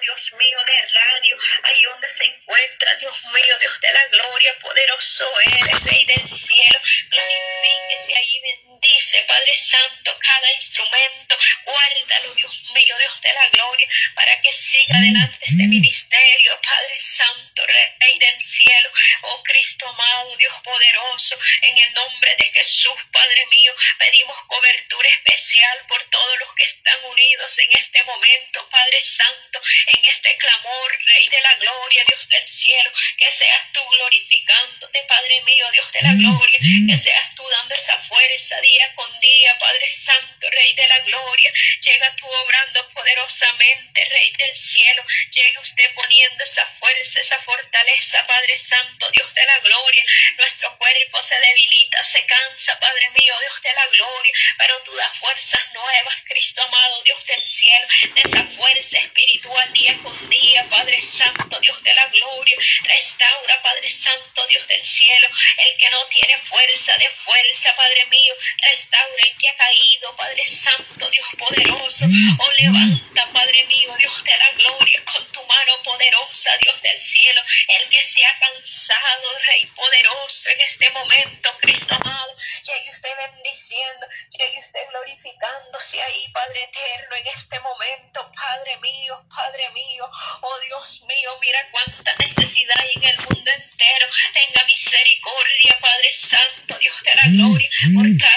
Dios mío, de radio, ahí donde se encuentra, Dios mío, Dios de la gloria, poderoso eres, Rey del cielo, glorifíquese ahí, bendice, Padre Santo, cada instrumento, guárdalo, Dios mío, Dios de la gloria, para que siga adelante este ministerio, Padre Santo, Rey del cielo, oh Cristo amado, Dios poderoso, en el nombre de Jesús, Padre mío, pedimos cobertura especial por todos los que están unidos en este momento, Padre Santo, en este clamor, Rey de la gloria, Dios del cielo, que seas tú glorificándote, Padre mío, Dios de la gloria, que seas tú dando esa fuerza día con día, Padre Santo, Rey de la gloria, llega tú obrando poderosamente, Rey del cielo, llegue usted poniendo esa fuerza, esa fortaleza, Padre Santo, Dios de la gloria, nuestro cuerpo se debilita, se cansa, Padre mío, Dios de la gloria, pero tú das fuerzas nuevas, Cristo amado, Dios del cielo, de esa fuerza espiritual día con día, Padre Santo, Dios de la gloria, restaura, Padre Santo, Dios del cielo, el que no tiene fuerza de fuerza, Padre mío, restaura el que ha caído, Padre Santo, Dios poderoso, oh levanta, Padre mío, Dios de la gloria, con tu mano poderosa, Dios del cielo, el que se ha cansado, Rey poderoso, en este momento, Cristo amado, llegue usted bendiciendo, llegue usted glorificándose ahí, Padre eterno, en este momento, Padre mío, Padre mío, oh Dios mío, mira cuánta necesidad hay en el mundo entero, tenga misericordia, Padre Santo, Dios de la gloria, por cada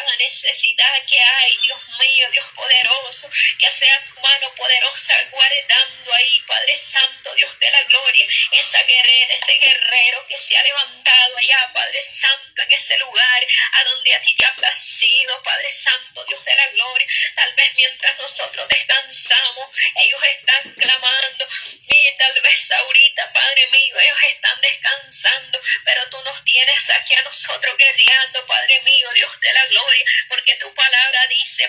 necesidad que hay, Dios mío, Dios poderoso,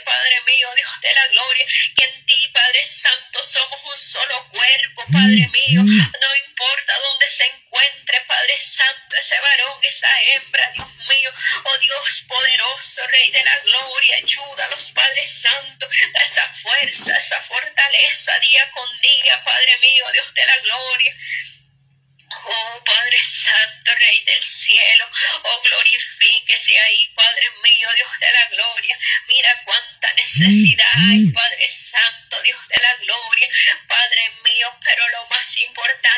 Padre mío, Dios de la gloria, que en ti, Padre Santo, somos un solo cuerpo, Padre mío, no importa dónde se encuentre, Padre Santo, ese varón, esa hembra, Dios mío, oh Dios poderoso, Rey de la gloria, ayúdalos, Padre Santo, da esa fuerza, esa fortaleza día con día, Padre mío, Dios de la gloria. Oh Padre Santo, Rey del cielo, oh glorifíquese ahí, Padre mío, Dios de la gloria. Mira cuánta necesidad hay, Padre Santo, Dios de la gloria, Padre mío, pero lo más importante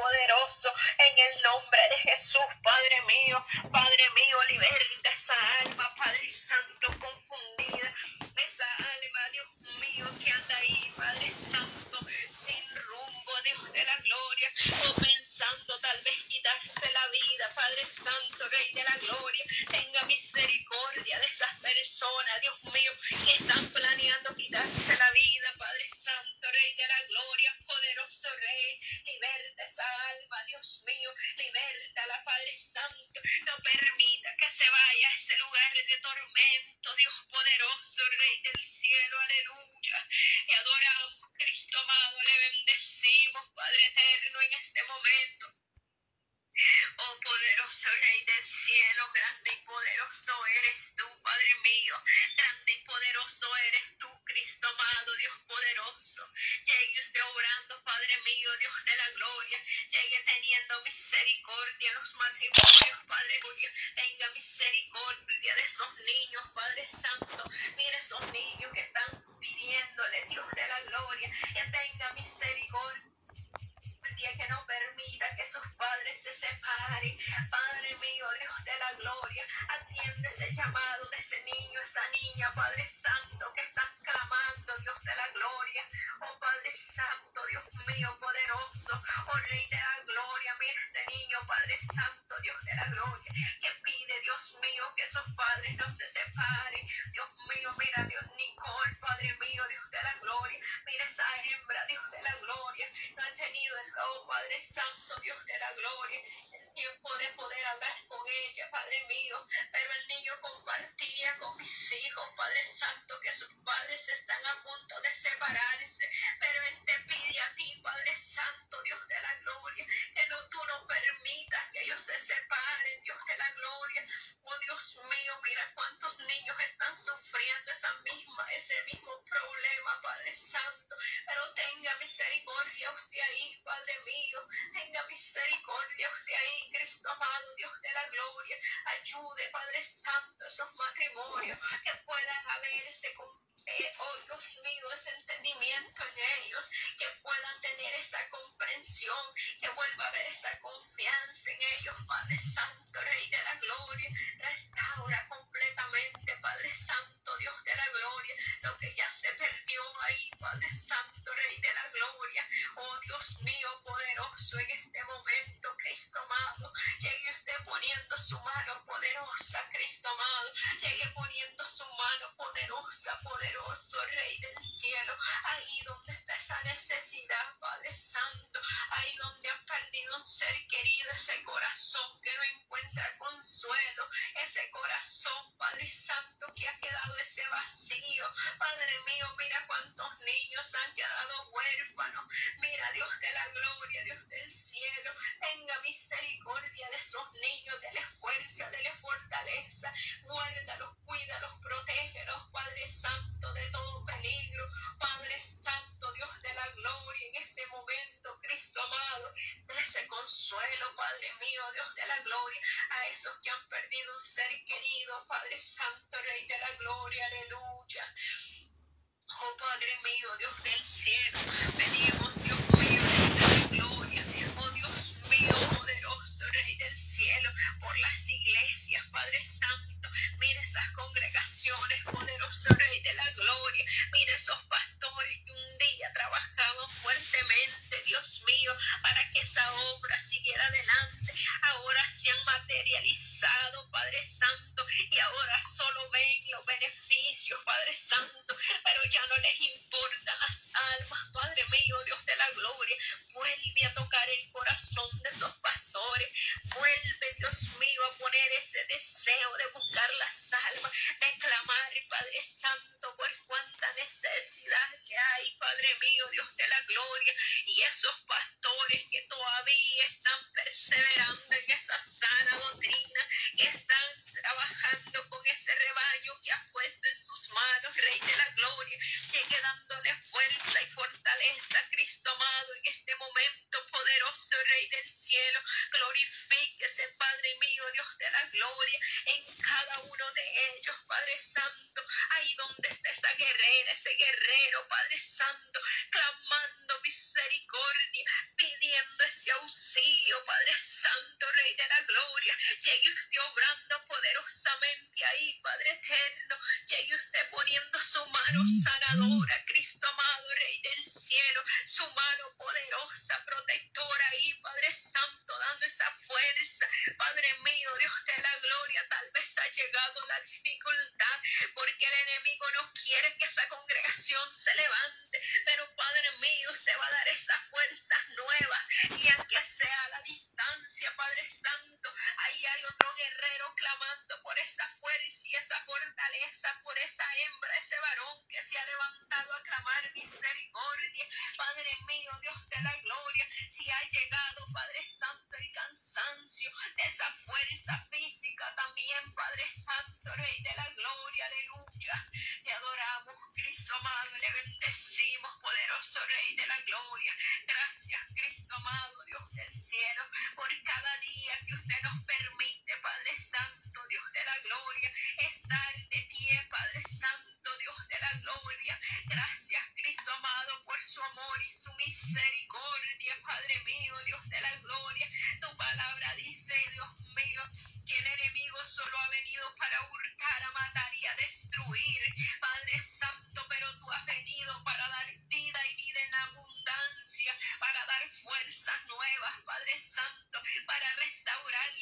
poderoso, en el nombre de Jesús, Padre mío, Padre mío, liberta esa alma, Padre Santo, confundida, Santo, no permita que se vaya a ese lugar de tormento, Dios poderoso, Rey del cielo, aleluya. Te adoramos, Cristo amado, le bendecimos, Padre eterno, en este momento. Oh poderoso Rey del cielo, grande y poderoso eres tú, Padre mío, grande y poderoso eres tú, Cristo amado, Dios poderoso. Llegue usted obrando, Padre mío, Dios de la gloria. Llegue teniendo misericordia en los matrimonios, Padre mío. Tenga misericordia de esos niños, Padre Santo. mío poderoso en este momento, Cristo amado. it's some ese guerrero, Padre Santo,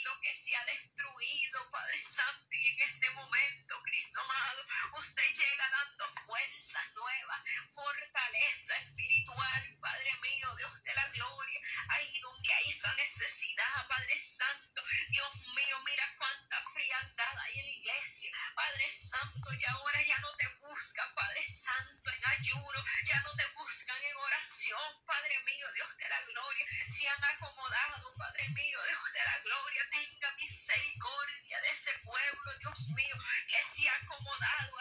lo que se ha destruido, Padre Santo. Dios mío, que se ha acomodado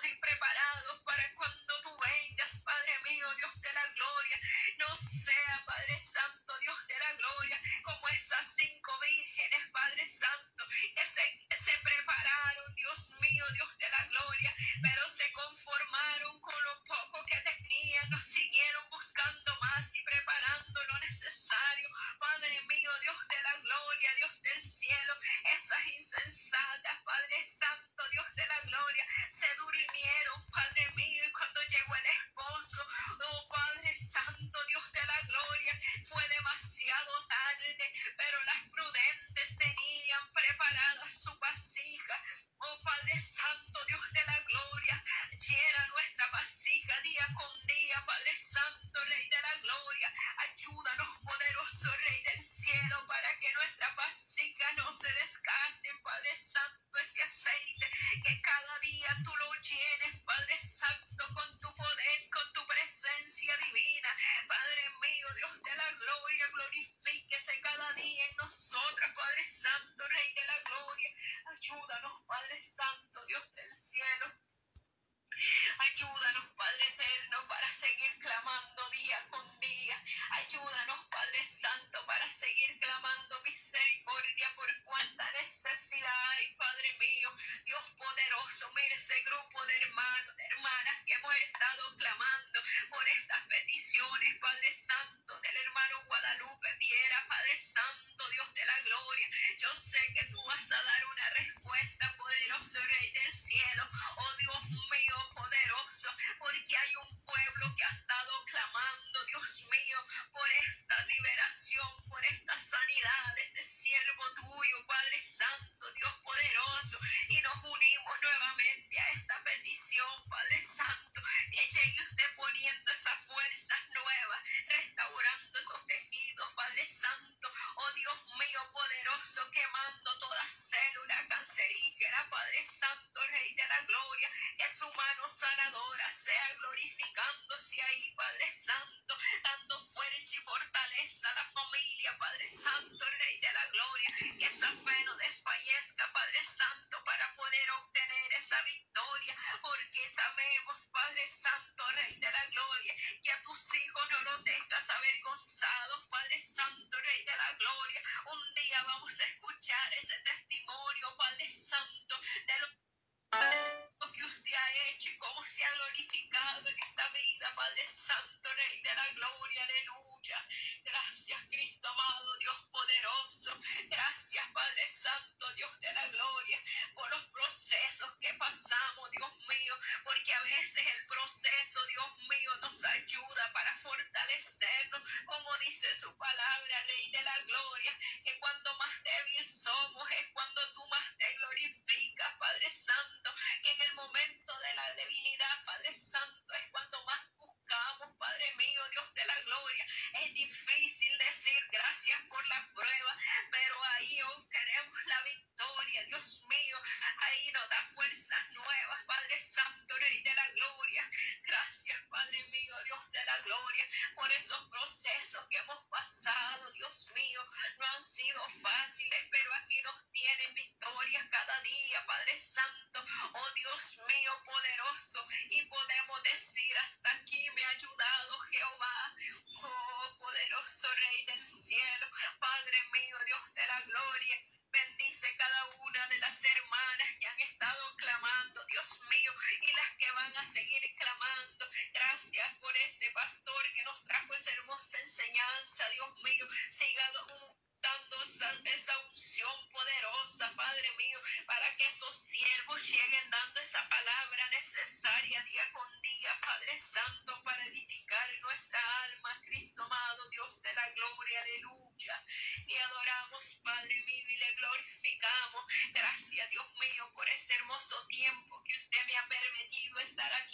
estoy. Padre Santo, Rey de la Gloria, aleluya. Gracias, Cristo amado, Dios poderoso. Aleluya. Te adoramos, Padre mío, y le glorificamos. Gracias, Dios mío, por este hermoso tiempo que usted me ha permitido estar aquí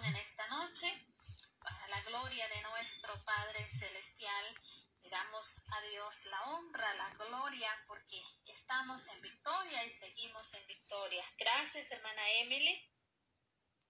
oración en esta noche. Para la gloria de nuestro Padre Celestial, le damos a Dios la honra, la gloria, porque estamos en victoria y seguimos en victoria. Gracias, hermana Emily.